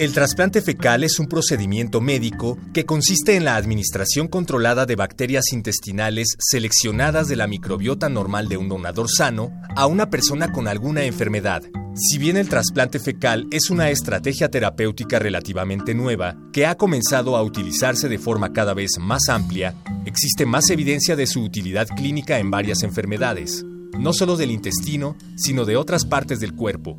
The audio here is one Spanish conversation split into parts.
El trasplante fecal es un procedimiento médico que consiste en la administración controlada de bacterias intestinales seleccionadas de la microbiota normal de un donador sano a una persona con alguna enfermedad. Si bien el trasplante fecal es una estrategia terapéutica relativamente nueva que ha comenzado a utilizarse de forma cada vez más amplia, existe más evidencia de su utilidad clínica en varias enfermedades, no solo del intestino, sino de otras partes del cuerpo,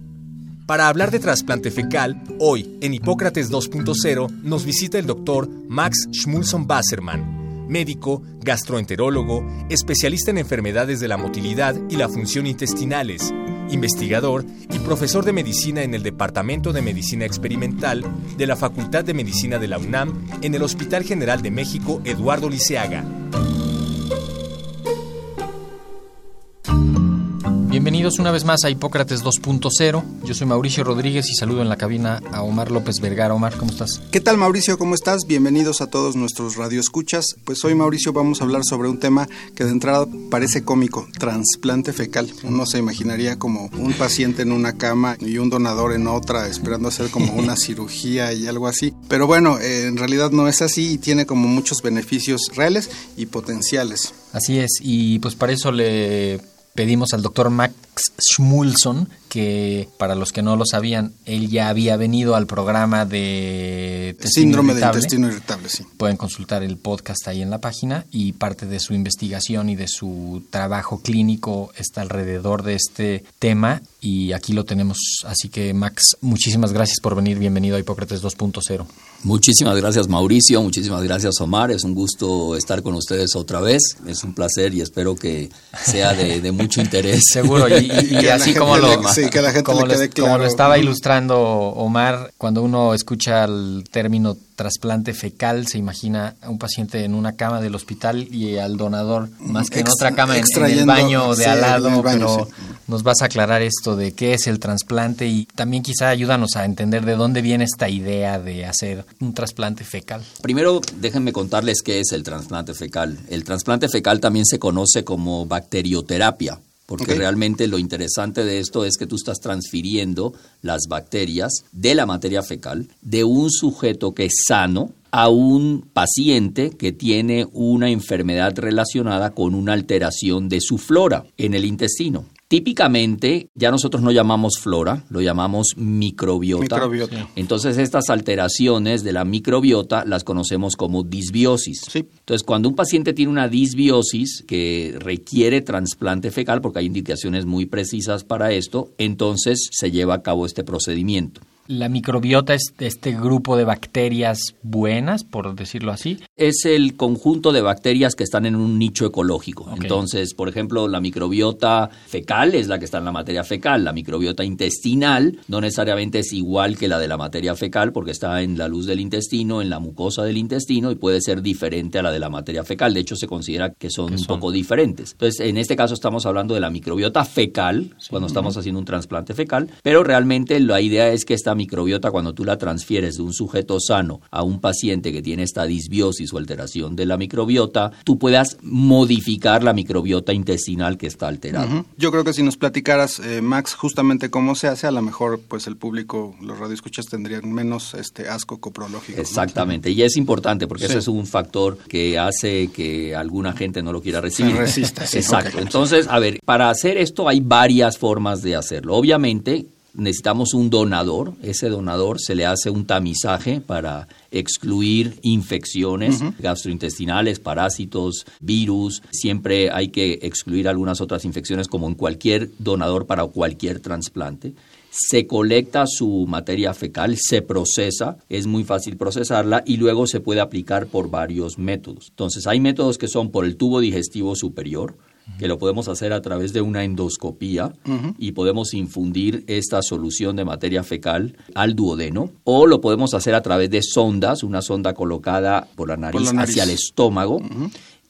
para hablar de trasplante fecal, hoy en Hipócrates 2.0 nos visita el doctor Max Schmulson Basserman, médico, gastroenterólogo, especialista en enfermedades de la motilidad y la función intestinales, investigador y profesor de medicina en el Departamento de Medicina Experimental de la Facultad de Medicina de la UNAM en el Hospital General de México Eduardo Liceaga. Bienvenidos una vez más a Hipócrates 2.0. Yo soy Mauricio Rodríguez y saludo en la cabina a Omar López Vergara. Omar, ¿cómo estás? ¿Qué tal Mauricio? ¿Cómo estás? Bienvenidos a todos nuestros radioescuchas. Pues hoy Mauricio vamos a hablar sobre un tema que de entrada parece cómico, trasplante fecal. Uno se imaginaría como un paciente en una cama y un donador en otra esperando hacer como una cirugía y algo así. Pero bueno, eh, en realidad no es así y tiene como muchos beneficios reales y potenciales. Así es, y pues para eso le pedimos al doctor Max Schmulson, que para los que no lo sabían, él ya había venido al programa de síndrome del intestino irritable, sí. Pueden consultar el podcast ahí en la página y parte de su investigación y de su trabajo clínico está alrededor de este tema y aquí lo tenemos. Así que Max, muchísimas gracias por venir. Bienvenido a Hipócrates 2.0. Muchísimas gracias Mauricio, muchísimas gracias Omar, es un gusto estar con ustedes otra vez, es un placer y espero que sea de, mucho interés. Seguro, y, así como lo, como, lo estaba ilustrando Omar, cuando uno escucha el término trasplante fecal, se imagina a un paciente en una cama del hospital y al donador más que en otra cama en, el baño de al lado, pero nos vas a aclarar esto de qué es el trasplante y también quizá ayúdanos a entender de dónde viene esta idea de hacer un trasplante fecal. Primero, déjenme contarles qué es el trasplante fecal. El trasplante fecal también se conoce como bacterioterapia porque realmente lo interesante de esto es que tú estás transfiriendo las bacterias de la materia fecal de un sujeto que es sano a un paciente que tiene una enfermedad relacionada con una alteración de su flora en el intestino. Típicamente ya nosotros no llamamos flora, lo llamamos microbiota. Entonces estas alteraciones de la microbiota las conocemos como disbiosis. Entonces cuando un paciente tiene una disbiosis que requiere trasplante fecal, porque hay indicaciones muy precisas para esto, entonces se lleva a cabo este procedimiento. ¿La microbiota es este grupo de bacterias buenas, por decirlo así? Es el conjunto de bacterias que están en un nicho ecológico. Entonces, por ejemplo, la microbiota fecal es la que está en la materia fecal. La microbiota intestinal no necesariamente es igual que la de la materia fecal porque está en la luz del intestino, en la mucosa del intestino y puede ser diferente a la de la materia fecal. De hecho, se considera que son, un poco diferentes. Entonces, en este caso estamos hablando de la microbiota fecal cuando estamos haciendo un trasplante fecal, pero realmente la idea es que esta microbiota cuando tú la transfieres de un sujeto sano a un paciente que tiene esta disbiosis o alteración de la microbiota, tú puedas modificar la microbiota intestinal que está alterada. Yo creo que si nos platicaras, eh, Max, justamente cómo se hace, a lo mejor pues el público, los radioescuchas tendrían menos este asco coprológico. Exactamente, y es importante porque ese es un factor que hace que alguna gente no lo quiera recibir. Se resista. Exacto. Entonces, a ver, para hacer esto hay varias formas de hacerlo. Obviamente, necesitamos un donador. Ese donador se le hace un tamizaje para excluir infecciones gastrointestinales, parásitos, virus. Siempre hay que excluir algunas otras infecciones como en cualquier donador para cualquier trasplante se colecta su materia fecal, se procesa, es muy fácil procesarla y luego se puede aplicar por varios métodos. Entonces hay métodos que son por el tubo digestivo superior, que lo podemos hacer a través de una endoscopía y podemos infundir esta solución de materia fecal al duodeno, o lo podemos hacer a través de sondas, una sonda colocada por la nariz, hacia el estómago.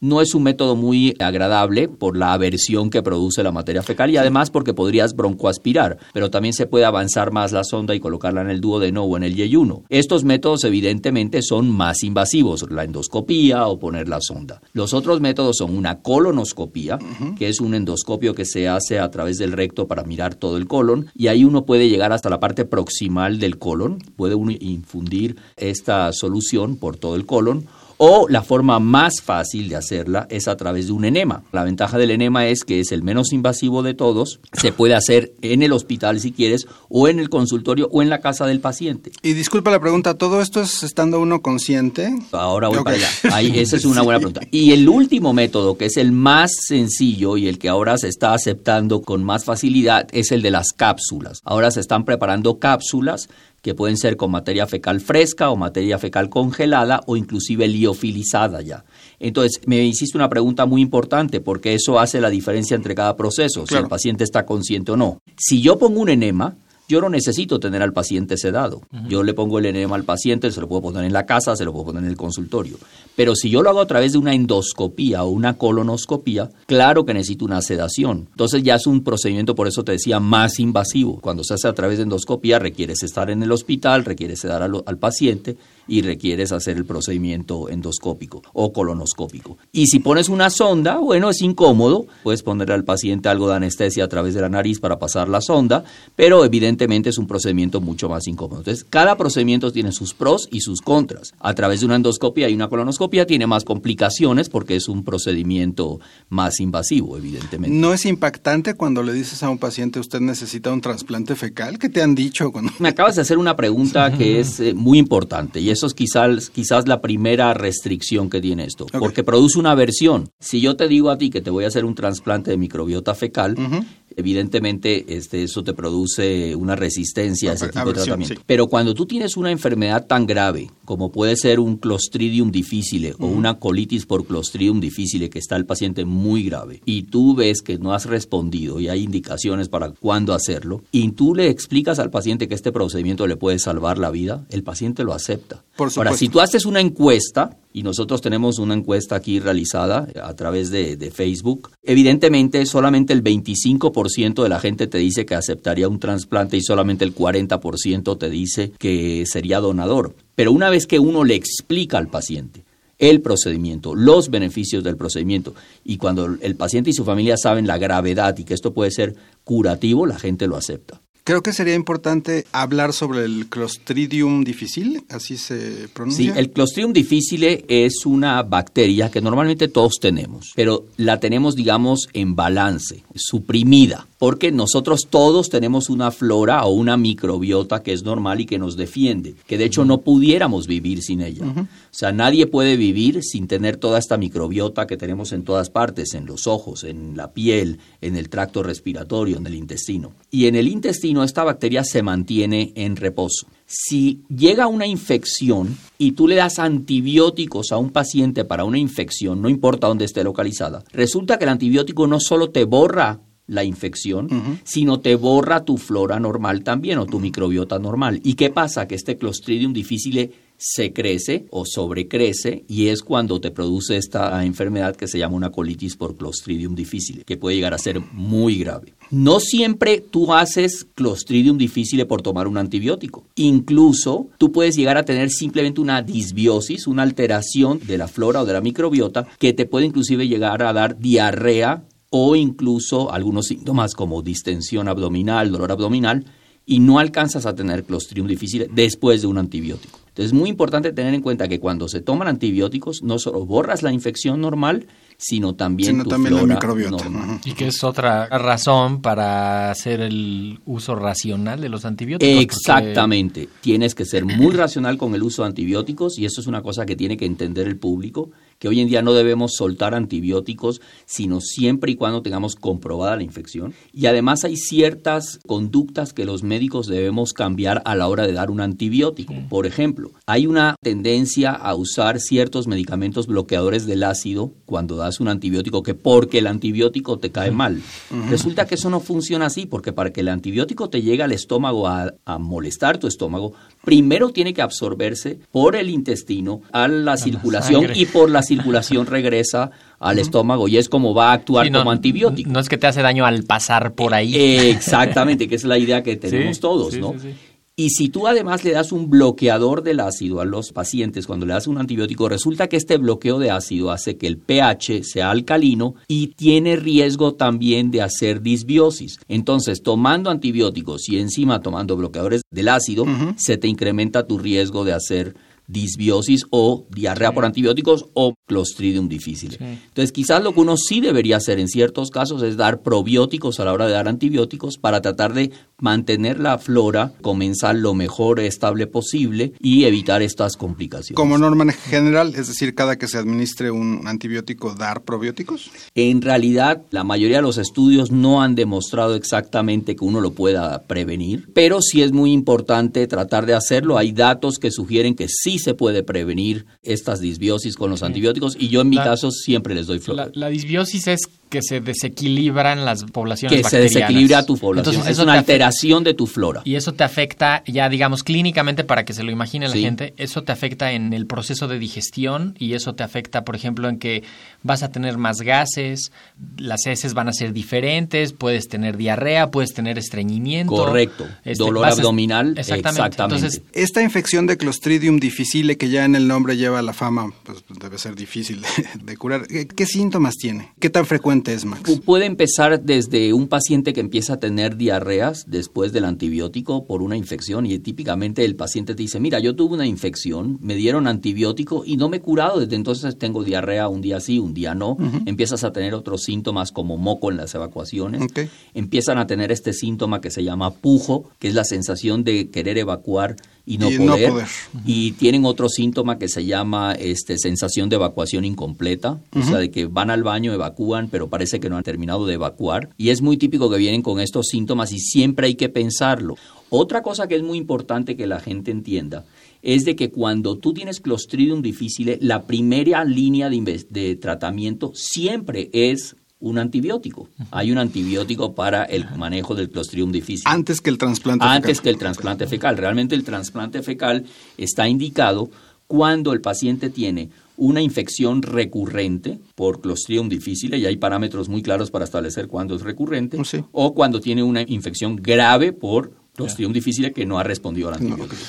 No es un método muy agradable por la aversión que produce la materia fecal y además porque podrías broncoaspirar, pero también se puede avanzar más la sonda y colocarla en el duodeno o en el yeyuno. Estos métodos evidentemente son más invasivos, la endoscopía o poner la sonda. Los otros métodos son una colonoscopía, que es un endoscopio que se hace a través del recto para mirar todo el colon y ahí uno puede llegar hasta la parte proximal del colon, puede uno infundir esta solución por todo el colon o la forma más fácil de hacerla es a través de un enema. La ventaja del enema es que es el menos invasivo de todos, se puede hacer en el hospital si quieres, o en el consultorio o en la casa del paciente. Y disculpa la pregunta, ¿todo esto es estando uno consciente? Ahora voy para allá. Ahí, esa es una buena pregunta. Y el último método, que es el más sencillo y el que ahora se está aceptando con más facilidad, es el de las cápsulas. Ahora se están preparando cápsulas que pueden ser con materia fecal fresca o materia fecal congelada o inclusive liofilizada ya. Entonces, me hiciste una pregunta muy importante porque eso hace la diferencia entre cada proceso, si el paciente está consciente o no. Si yo pongo un enema, yo no necesito tener al paciente sedado. Yo le pongo el enema al paciente, se lo puedo poner en la casa, se lo puedo poner en el consultorio. Pero si yo lo hago a través de una endoscopía o una colonoscopía, claro que necesito una sedación. Entonces ya es un procedimiento, por eso te decía, más invasivo. Cuando se hace a través de endoscopía, requieres estar en el hospital, requieres sedar al, al paciente y requieres hacer el procedimiento endoscópico o colonoscópico. Y si pones una sonda, bueno, es incómodo, puedes ponerle al paciente algo de anestesia a través de la nariz para pasar la sonda, pero evidentemente es un procedimiento mucho más incómodo. Entonces, cada procedimiento tiene sus pros y sus contras. A través de una endoscopia y una colonoscopia tiene más complicaciones porque es un procedimiento más invasivo, evidentemente. ¿No es impactante cuando le dices a un paciente usted necesita un trasplante fecal? ¿Qué te han dicho? Cuando... Me acabas de hacer una pregunta que es eh, muy importante y eso es quizás, quizás la primera restricción que tiene esto, porque produce una aversión. Si yo te digo a ti que te voy a hacer un trasplante de microbiota fecal, evidentemente este, eso te produce una resistencia a ese tipo de tratamiento. Pero cuando tú tienes una enfermedad tan grave como puede ser un Clostridium difficile o una colitis por Clostridium difficile que está el paciente muy grave y tú ves que no has respondido y hay indicaciones para cuándo hacerlo y tú le explicas al paciente que este procedimiento le puede salvar la vida, el paciente lo acepta. Ahora, si tú haces una encuesta, y nosotros tenemos una encuesta aquí realizada a través de, de Facebook, evidentemente solamente el 25% de la gente te dice que aceptaría un trasplante y solamente el 40% te dice que sería donador. Pero una vez que uno le explica al paciente el procedimiento, los beneficios del procedimiento, y cuando el paciente y su familia saben la gravedad y que esto puede ser curativo, la gente lo acepta. Creo que sería importante hablar sobre el Clostridium difficile, así se pronuncia. Sí, el Clostridium difficile es una bacteria que normalmente todos tenemos, pero la tenemos, digamos, en balance, suprimida porque nosotros todos tenemos una flora o una microbiota que es normal y que nos defiende, que de hecho no pudiéramos vivir sin ella. O sea, nadie puede vivir sin tener toda esta microbiota que tenemos en todas partes, en los ojos, en la piel, en el tracto respiratorio, en el intestino. Y en el intestino esta bacteria se mantiene en reposo. Si llega una infección y tú le das antibióticos a un paciente para una infección, no importa dónde esté localizada, resulta que el antibiótico no solo te borra la infección, sino te borra tu flora normal también o tu microbiota normal. ¿Y qué pasa? Que este Clostridium difficile se crece o sobrecrece y es cuando te produce esta enfermedad que se llama una colitis por Clostridium difficile, que puede llegar a ser muy grave. No siempre tú haces Clostridium difficile por tomar un antibiótico. Incluso tú puedes llegar a tener simplemente una disbiosis, una alteración de la flora o de la microbiota que te puede inclusive llegar a dar diarrea o incluso algunos síntomas como distensión abdominal, dolor abdominal, y no alcanzas a tener Clostridium difficile después de un antibiótico. Entonces es muy importante tener en cuenta que cuando se toman antibióticos no solo borras la infección normal, sino también tu flora la microbiota. Y que es otra razón para hacer el uso racional de los antibióticos. Exactamente. Tienes que ser muy racional con el uso de antibióticos y eso es una cosa que tiene que entender el público que hoy en día no debemos soltar antibióticos, sino siempre y cuando tengamos comprobada la infección. Y además hay ciertas conductas que los médicos debemos cambiar a la hora de dar un antibiótico. Por ejemplo, hay una tendencia a usar ciertos medicamentos bloqueadores del ácido cuando das un antibiótico que porque el antibiótico te cae mal. Resulta que eso no funciona así, porque para que el antibiótico te llegue al estómago a, a molestar tu estómago, primero tiene que absorberse por el intestino a la circulación y por la circulación regresa al estómago y es como va a actuar como antibiótico. No es que te hace daño al pasar por ahí. exactamente, que es la idea que tenemos todos, ¿no? Y si tú además le das un bloqueador del ácido a los pacientes cuando le das un antibiótico, resulta que este bloqueo de ácido hace que el pH sea alcalino y tiene riesgo también de hacer disbiosis. Entonces, tomando antibióticos y encima tomando bloqueadores del ácido, se te incrementa tu riesgo de hacer disbiosis o diarrea por antibióticos o Clostridium difficile. Entonces, quizás lo que uno sí debería hacer en ciertos casos es dar probióticos a la hora de dar antibióticos para tratar de mantener la flora comensal lo mejor estable posible y evitar estas complicaciones. Como norma general, es decir, cada que se administre un antibiótico, dar probióticos? En realidad, la mayoría de los estudios no han demostrado exactamente que uno lo pueda prevenir, pero sí es muy importante tratar de hacerlo. Hay datos que sugieren que sí se puede prevenir estas disbiosis con los antibióticos y yo en mi caso siempre les doy flora. La, la disbiosis es que se desequilibran las poblaciones que se desequilibra tu población. Entonces, es una alteración de tu flora. Y eso te afecta, ya digamos, clínicamente, para que se lo imagine la gente, eso te afecta en el proceso de digestión y eso te afecta, por ejemplo, en que vas a tener más gases, las heces van a ser diferentes, puedes tener diarrea, puedes tener estreñimiento. Correcto. Este, Dolor abdominal. Exactamente. Entonces, esta infección de Clostridium difficile, que ya en el nombre lleva la fama, pues debe ser difícil de, curar. ¿Qué síntomas tiene? ¿Qué tan frecuente Puede empezar desde un paciente que empieza a tener diarreas después del antibiótico por una infección y típicamente el paciente te dice, mira, yo tuve una infección, me dieron antibiótico y no me he curado, desde entonces tengo diarrea un día sí, un día no. Empiezas a tener otros síntomas como moco en las evacuaciones. Empiezan a tener este síntoma que se llama pujo, que es la sensación de querer evacuar y no, poder, Y tienen otro síntoma que se llama este, sensación de evacuación incompleta, o sea, de que van al baño, evacúan, pero parece que no han terminado de evacuar. Y es muy típico que vienen con estos síntomas y siempre hay que pensarlo. Otra cosa que es muy importante que la gente entienda es de que cuando tú tienes Clostridium difficile, la primera línea de, de tratamiento siempre es un antibiótico. Hay un antibiótico para el manejo del Clostridium difficile. Antes que el trasplante fecal. Antes que el trasplante fecal. Realmente el trasplante fecal está indicado cuando el paciente tiene una infección recurrente por Clostridium difficile, y hay parámetros muy claros para establecer cuándo es recurrente, o cuando tiene una infección grave por Clostridium difficile que no ha respondido al antibiótico.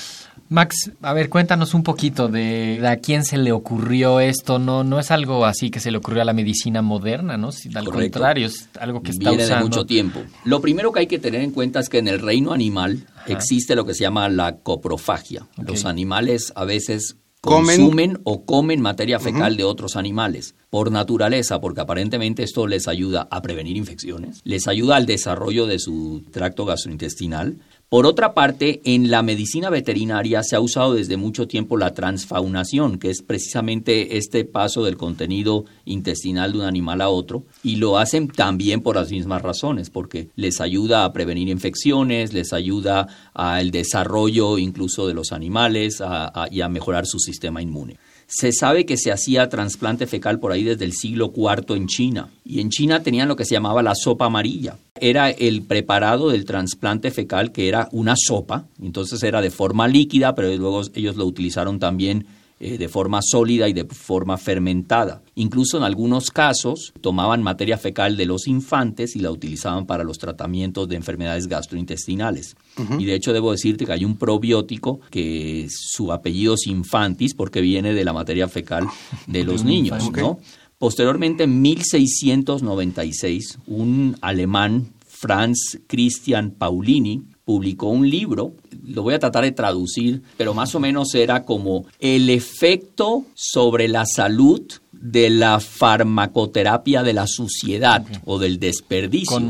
Max, a ver, cuéntanos un poquito de, a quién se le ocurrió esto. No, no es algo así que se le ocurrió a la medicina moderna, ¿no? Al contrario, es algo que está Viene de mucho tiempo. Lo primero que hay que tener en cuenta es que en el reino animal existe lo que se llama la coprofagia. Los animales a veces consumen o comen materia fecal de otros animales por naturaleza, porque aparentemente esto les ayuda a prevenir infecciones, les ayuda al desarrollo de su tracto gastrointestinal, por otra parte, en la medicina veterinaria se ha usado desde mucho tiempo la transfaunación, que es precisamente este paso del contenido intestinal de un animal a otro, y lo hacen también por las mismas razones, porque les ayuda a prevenir infecciones, les ayuda al desarrollo incluso de los animales y a mejorar su sistema inmune. Se sabe que se hacía trasplante fecal por ahí desde el siglo IV en China. Y en China tenían lo que se llamaba la sopa amarilla. Era el preparado del trasplante fecal que era una sopa. Entonces era de forma líquida, pero luego ellos lo utilizaron también eh, de forma sólida y de forma fermentada. Incluso en algunos casos tomaban materia fecal de los infantes y la utilizaban para los tratamientos de enfermedades gastrointestinales. Y de hecho debo decirte que hay un probiótico que su apellido es infantis porque viene de la materia fecal de los niños, ¿no? Posteriormente, en 1696, un alemán, Franz Christian Paulini, publicó un libro, lo voy a tratar de traducir, pero más o menos era como el efecto sobre la salud de la farmacoterapia de la suciedad o del desperdicio.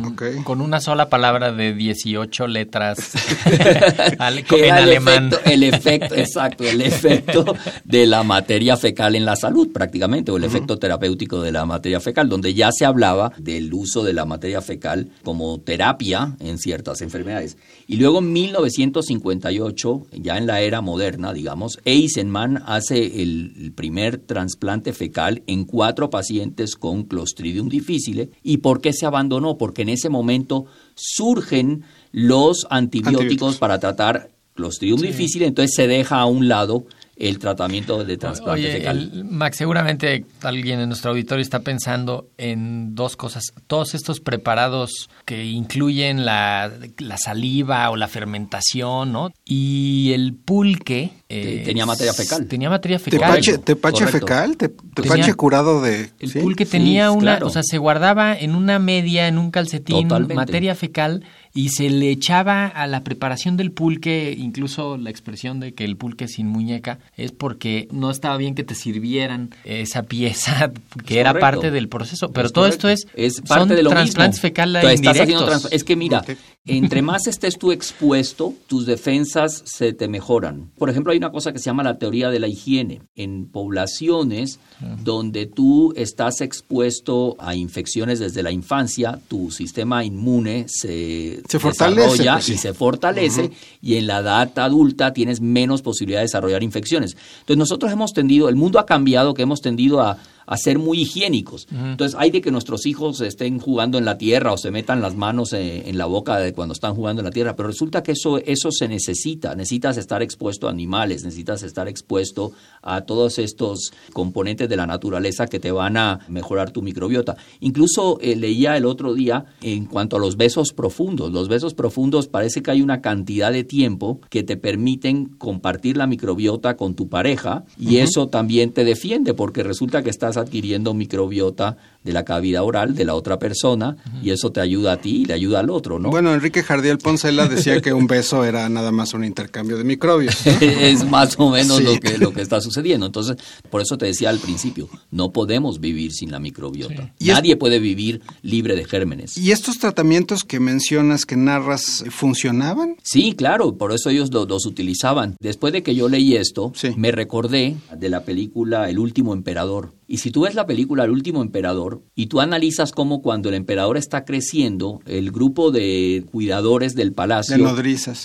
Con, una sola palabra de 18 letras en alemán. El efecto, exacto, el efecto de la materia fecal en la salud prácticamente, o el efecto terapéutico de la materia fecal, donde ya se hablaba del uso de la materia fecal como terapia en ciertas enfermedades. Y luego en 1958, ya en la era moderna, digamos, Eisenman hace el primer trasplante fecal en cuatro pacientes con Clostridium difficile. ¿Y por qué se abandonó? Porque en ese momento surgen los antibióticos, para tratar Clostridium difficile, entonces se deja a un lado el tratamiento de trasplante fecal. Max, seguramente alguien en nuestro auditorio está pensando en dos cosas. Todos estos preparados que incluyen la, saliva o la fermentación, ¿no? Y el pulque. Eh, tenía materia fecal. Tenía materia fecal. ¿Tepache, fecal? ¿Tepache curado de...? El pulque tenía una... O sea, se guardaba en una media, en un calcetín, materia fecal y se le echaba a la preparación del pulque, incluso la expresión de que el pulque sin muñeca, es porque no estaba bien que te sirvieran esa pieza que era parte del proceso. Pero todo esto es, es parte son de lo trasplantes fecales indirectos. Es que mira, entre más estés tú expuesto, tus defensas se te mejoran. Por ejemplo, hay una cosa que se llama la teoría de la higiene. En poblaciones donde tú estás expuesto a infecciones desde la infancia, tu sistema inmune se, se fortalece pues y se fortalece y en la edad adulta tienes menos posibilidad de desarrollar infecciones. Entonces nosotros hemos tendido, el mundo ha cambiado, que hemos tendido a a ser muy higiénicos. Entonces, hay de que nuestros hijos estén jugando en la tierra o se metan las manos en, la boca de cuando están jugando en la tierra, pero resulta que eso, eso se necesita. Necesitas estar expuesto a animales, necesitas estar expuesto a todos estos componentes de la naturaleza que te van a mejorar tu microbiota. Incluso eh, leía el otro día en cuanto a los besos profundos. Los besos profundos parece que hay una cantidad de tiempo que te permiten compartir la microbiota con tu pareja y eso también te defiende porque resulta que estás adquiriendo microbiota de la cavidad oral de la otra persona y eso te ayuda a ti y le ayuda al otro, ¿no? Bueno, Enrique Jardiel Poncela decía que un beso era nada más un intercambio de microbios. es más o menos lo, que, lo que está sucediendo. Entonces, por eso te decía al principio, no podemos vivir sin la microbiota. Nadie puede vivir libre de gérmenes. ¿Y estos tratamientos que mencionas, que narras, funcionaban? Sí, claro, por eso ellos los utilizaban. Después de que yo leí esto, me recordé de la película El último emperador y si tú ves la película El último emperador y tú analizas cómo cuando el emperador está creciendo, el grupo de cuidadores del palacio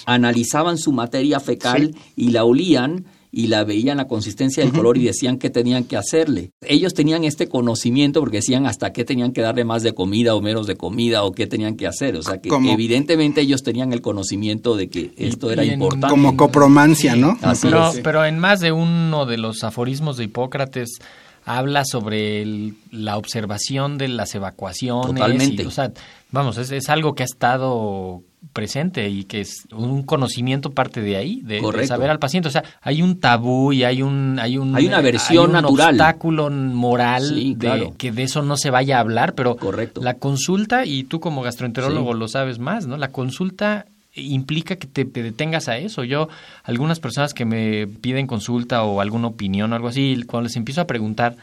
analizaban su materia fecal y la olían y la veían la consistencia del color y decían qué tenían que hacerle. Ellos tenían este conocimiento porque decían hasta qué tenían que darle más de comida o menos de comida o qué tenían que hacer. O sea que evidentemente ellos tenían el conocimiento de que esto era importante. Como copromancia, ¿no? pero, pero en más de uno de los aforismos de Hipócrates habla sobre la observación de las evacuaciones. Totalmente. o sea, vamos, es, algo que ha estado presente y que es un conocimiento parte de ahí, de, saber al paciente. O sea, hay un tabú y hay un hay un hay una versión natural, obstáculo moral de que de eso no se vaya a hablar, pero Correcto. la consulta y tú como gastroenterólogo lo sabes más, ¿no? La consulta implica que te, detengas a eso. Yo, algunas personas que me piden consulta o alguna opinión o algo así, cuando les empiezo a preguntar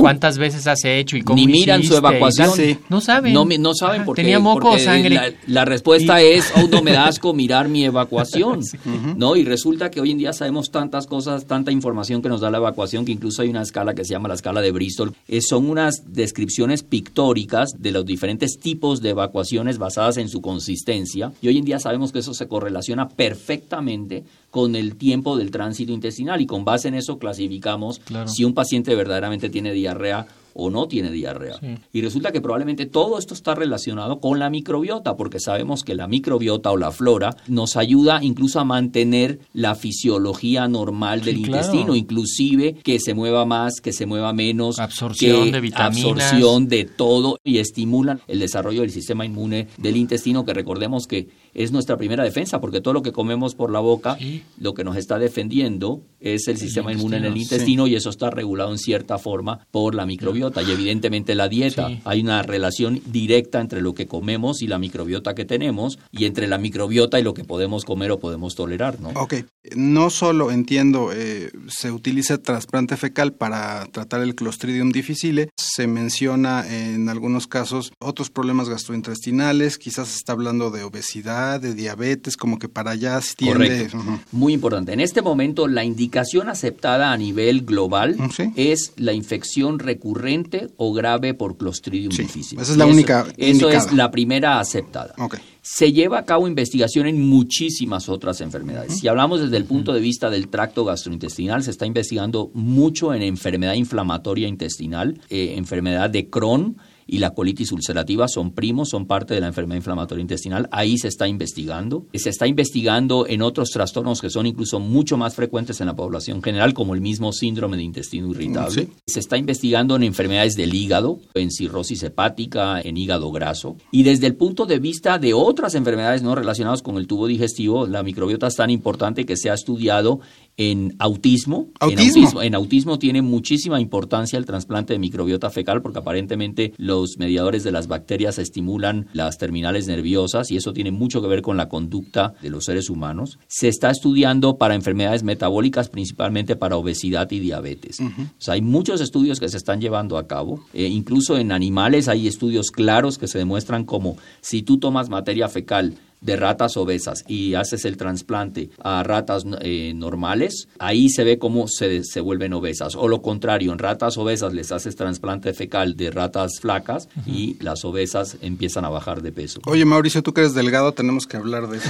cuántas veces has hecho y cómo Ni miran su evacuación. No saben. No, no saben porque, Tenía moco o sangre. La, respuesta es, oh, no me da asco mirar mi evacuación. ¿no? Y resulta que hoy en día sabemos tantas cosas, tanta información que nos da la evacuación, que incluso hay una escala que se llama la escala de Bristol. Eh, son unas descripciones pictóricas de los diferentes tipos de evacuaciones basadas en su consistencia. Y hoy en día sabemos que eso se correlaciona perfectamente con el tiempo del tránsito intestinal y con base en eso clasificamos si un paciente verdaderamente tiene diarrea o no tiene diarrea. Y resulta que probablemente todo esto está relacionado con la microbiota, porque sabemos que la microbiota o la flora nos ayuda incluso a mantener la fisiología normal del intestino, inclusive que se mueva más, que se mueva menos, absorción de vitaminas, absorción de todo y estimulan el desarrollo del sistema inmune del intestino, que recordemos que es nuestra primera defensa, porque todo lo que comemos por la boca, lo que nos está defendiendo es el, sistema inmune en el intestino y eso está regulado en cierta forma por la microbiota y evidentemente la dieta. Hay una relación directa entre lo que comemos y la microbiota que tenemos y entre la microbiota y lo que podemos comer o podemos tolerar, ¿no? Ok, no solo entiendo, eh, se utiliza trasplante fecal para tratar el Clostridium difficile, se menciona en algunos casos otros problemas gastrointestinales, quizás se está hablando de obesidad, de diabetes, como que para allá tiende. Muy importante. En este momento la indicación aceptada a nivel global es la infección recurrente o grave por Clostridium difficile. Esa es la única. Eso es la primera aceptada. Se lleva a cabo investigación en muchísimas otras enfermedades. Si hablamos desde el punto de vista del tracto gastrointestinal, se está investigando mucho en enfermedad inflamatoria intestinal, eh, enfermedad de Crohn, y la colitis ulcerativa son primos, son parte de la enfermedad inflamatoria intestinal. Ahí se está investigando. Se está investigando en otros trastornos que son incluso mucho más frecuentes en la población general, como el mismo síndrome de intestino irritable. Se está investigando en enfermedades del hígado, en cirrosis hepática, en hígado graso. Y desde el punto de vista de otras enfermedades no relacionadas con el tubo digestivo, la microbiota es tan importante que se ha estudiado en autismo. En autismo. tiene muchísima importancia el trasplante de microbiota fecal porque aparentemente los mediadores de las bacterias estimulan las terminales nerviosas y eso tiene mucho que ver con la conducta de los seres humanos. Se está estudiando para enfermedades metabólicas, principalmente para obesidad y diabetes. hay muchos estudios que se están llevando a cabo. Eh, incluso en animales hay estudios claros que se demuestran como si tú tomas materia fecal de ratas obesas y haces el trasplante a ratas eh, normales, ahí se ve cómo se, se, vuelven obesas. O lo contrario, en ratas obesas les haces trasplante fecal de ratas flacas y las obesas empiezan a bajar de peso. Oye, Mauricio, tú que eres delgado, tenemos que hablar de eso.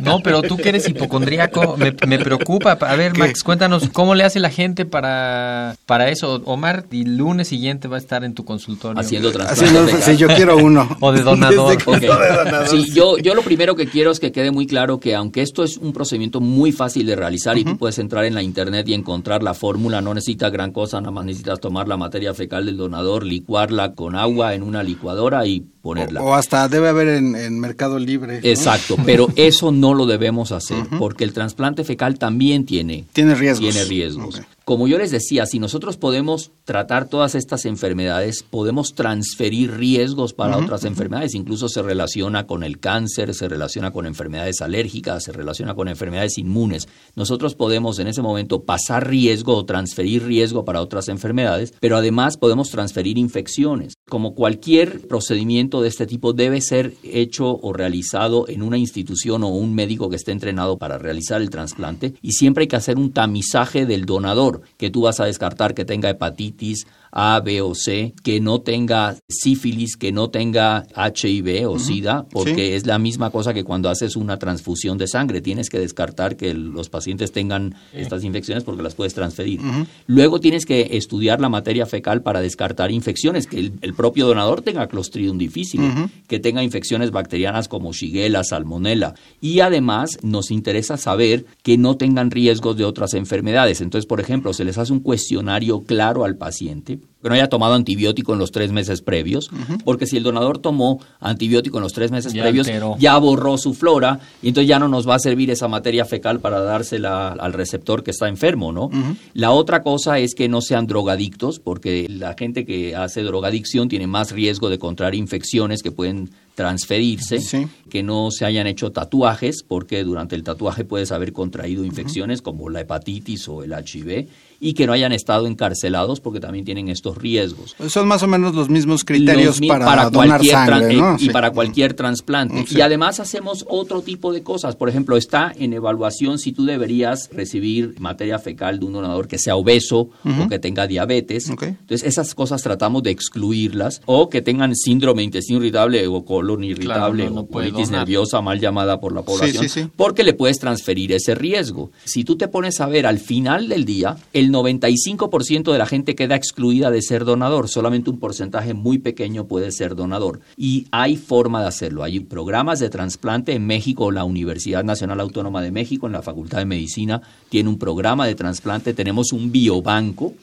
No, pero tú que eres hipocondríaco, me, preocupa. A ver, Max, cuéntanos, ¿cómo le hace la gente para, para eso? Omar, el lunes siguiente va a estar en tu consultorio. Haciendo trasplante. Sí, yo quiero uno. O de donador. Sí, yo, yo lo primero que quiero es que quede muy claro que aunque esto es un procedimiento muy fácil de realizar y tú puedes entrar en la internet y encontrar la fórmula, no necesitas gran cosa, nada más necesitas tomar la materia fecal del donador, licuarla con agua en una licuadora y ponerla. O, hasta debe haber en, Mercado Libre. Exacto, pero eso no lo debemos hacer porque el trasplante fecal también tiene, tiene riesgos. Tiene riesgos. Como yo les decía, si nosotros podemos tratar todas estas enfermedades, podemos transferir riesgos para otras enfermedades. Incluso se relaciona con el cáncer, se relaciona con enfermedades alérgicas, se relaciona con enfermedades inmunes. Nosotros podemos en ese momento pasar riesgo o transferir riesgo para otras enfermedades, pero además podemos transferir infecciones. Como cualquier procedimiento de este tipo debe ser hecho o realizado en una institución o un médico que esté entrenado para realizar el trasplante y siempre hay que hacer un tamizaje del donador que tú vas a descartar que tenga hepatitis A, B o C, que no tenga sífilis, que no tenga HIV o SIDA, porque es la misma cosa que cuando haces una transfusión de sangre. Tienes que descartar que los pacientes tengan estas infecciones porque las puedes transferir. Luego tienes que estudiar la materia fecal para descartar infecciones, que el, propio donador tenga Clostridium difícil, que tenga infecciones bacterianas como Shigella, Salmonella. Y además nos interesa saber que no tengan riesgos de otras enfermedades. Entonces, por ejemplo, se les hace un cuestionario claro al paciente que no haya tomado antibiótico en los tres meses previos, porque si el donador tomó antibiótico en los tres meses previos, ya borró su flora y entonces ya no nos va a servir esa materia fecal para dársela al receptor que está enfermo, ¿no? La otra cosa es que no sean drogadictos, porque la gente que hace drogadicción tiene más riesgo de contraer infecciones que pueden transferirse, que no se hayan hecho tatuajes, porque durante el tatuaje puedes haber contraído infecciones como la hepatitis o el HIV, y que no hayan estado encarcelados porque también tienen estos riesgos. Son más o menos los mismos criterios para, donar cualquier sangre, ¿no? Y para cualquier trasplante. Y además hacemos otro tipo de cosas. Por ejemplo, está en evaluación si tú deberías recibir materia fecal de un donador que sea obeso o que tenga diabetes. Entonces, esas cosas tratamos de excluirlas o que tengan síndrome de intestino irritable o colon irritable o colitis nerviosa mal llamada por la población, porque le puedes transferir ese riesgo. Si tú te pones a ver al final del día, el 95% de la gente queda excluida de ser donador, solamente un porcentaje muy pequeño puede ser donador. Y hay forma de hacerlo. Hay programas de trasplante en México, la Universidad Nacional Autónoma de México, en la Facultad de Medicina, tiene un programa de trasplante, tenemos un biobanco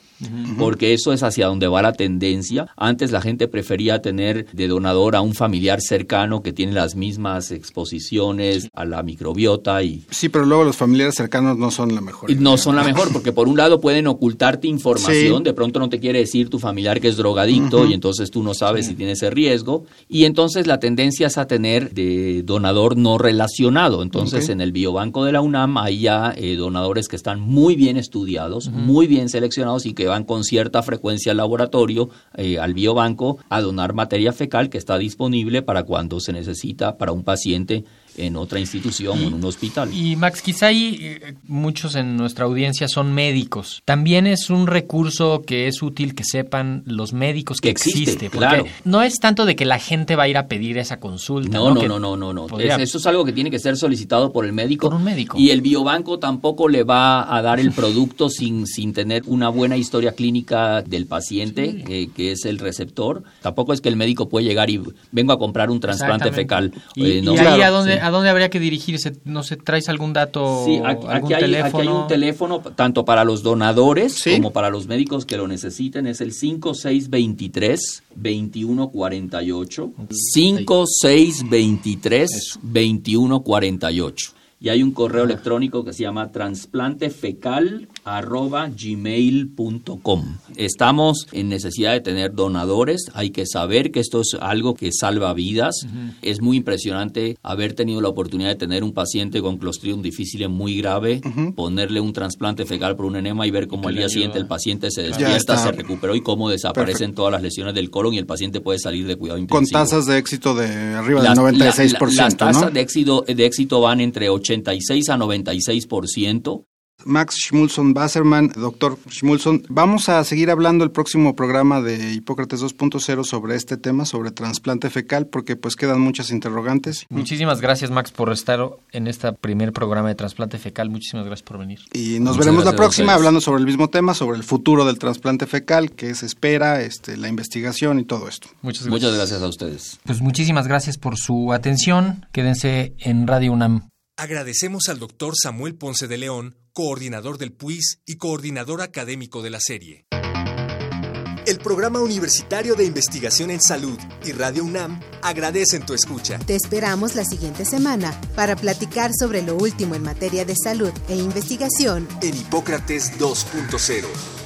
porque eso es hacia donde va la tendencia. Antes la gente prefería tener de donador a un familiar cercano que tiene las mismas exposiciones a la microbiota y... Sí, pero luego los familiares cercanos no son la mejor. No son la mejor, porque por un lado pueden ocultarte información, de pronto no te quiere decir tu familiar que es drogadicto y entonces tú no sabes si tiene ese riesgo, y entonces la tendencia es a tener de donador no relacionado. Entonces en el biobanco de la UNAM hay ya eh, donadores que están muy bien estudiados, muy bien seleccionados y que van con cierta frecuencia al laboratorio, eh, al biobanco, a donar materia fecal que está disponible para cuando se necesita para un paciente en otra institución o en un hospital. Y Max, quizá hay eh, muchos en nuestra audiencia son médicos. También es un recurso que es útil que sepan los médicos que, existe, Claro. No es tanto de que la gente va a ir a pedir esa consulta. No, no, no, no, no, no. eso es algo que tiene que ser solicitado por el médico. Por un médico. Y el biobanco tampoco le va a dar el producto sin, sin tener una buena historia clínica del paciente, eh, que es el receptor. Tampoco es que el médico puede llegar y vengo a comprar un trasplante fecal. Y, eh, ahí a dónde, ¿A dónde habría que dirigirse? No sé, ¿traes algún dato? Sí, aquí, hay, hay, un teléfono tanto para los donadores como para los médicos que lo necesiten. Es el 5623-2148. 5623-2148 y hay un correo electrónico que se llama transplantefecal@gmail.com. Estamos en necesidad de tener donadores, hay que saber que esto es algo que salva vidas. Es muy impresionante haber tenido la oportunidad de tener un paciente con Clostridium difficile muy grave, ponerle un trasplante fecal por un enema y ver cómo al día siguiente el paciente se despierta, se recuperó y cómo desaparecen todas las lesiones del colon y el paciente puede salir de cuidado intensivo. Con tasas de éxito de arriba del 96%, las tasas de éxito de éxito van entre 8 86 a 96%. Max Schmulson Basserman, doctor Schmulson, vamos a seguir hablando el próximo programa de Hipócrates 2.0 sobre este tema, sobre trasplante fecal, porque pues quedan muchas interrogantes. Muchísimas gracias Max por estar en este primer programa de trasplante fecal, muchísimas gracias por venir. Y nos veremos la próxima hablando sobre el mismo tema, sobre el futuro del trasplante fecal, qué se espera, este, la investigación y todo esto. Muchas gracias. Muchas gracias a ustedes. Pues muchísimas gracias por su atención, quédense en Radio UNAM. Agradecemos al doctor Samuel Ponce de León, coordinador del PUIS y coordinador académico de la serie. El Programa Universitario de Investigación en Salud y Radio UNAM agradecen tu escucha. Te esperamos la siguiente semana para platicar sobre lo último en materia de salud e investigación en Hipócrates 2.0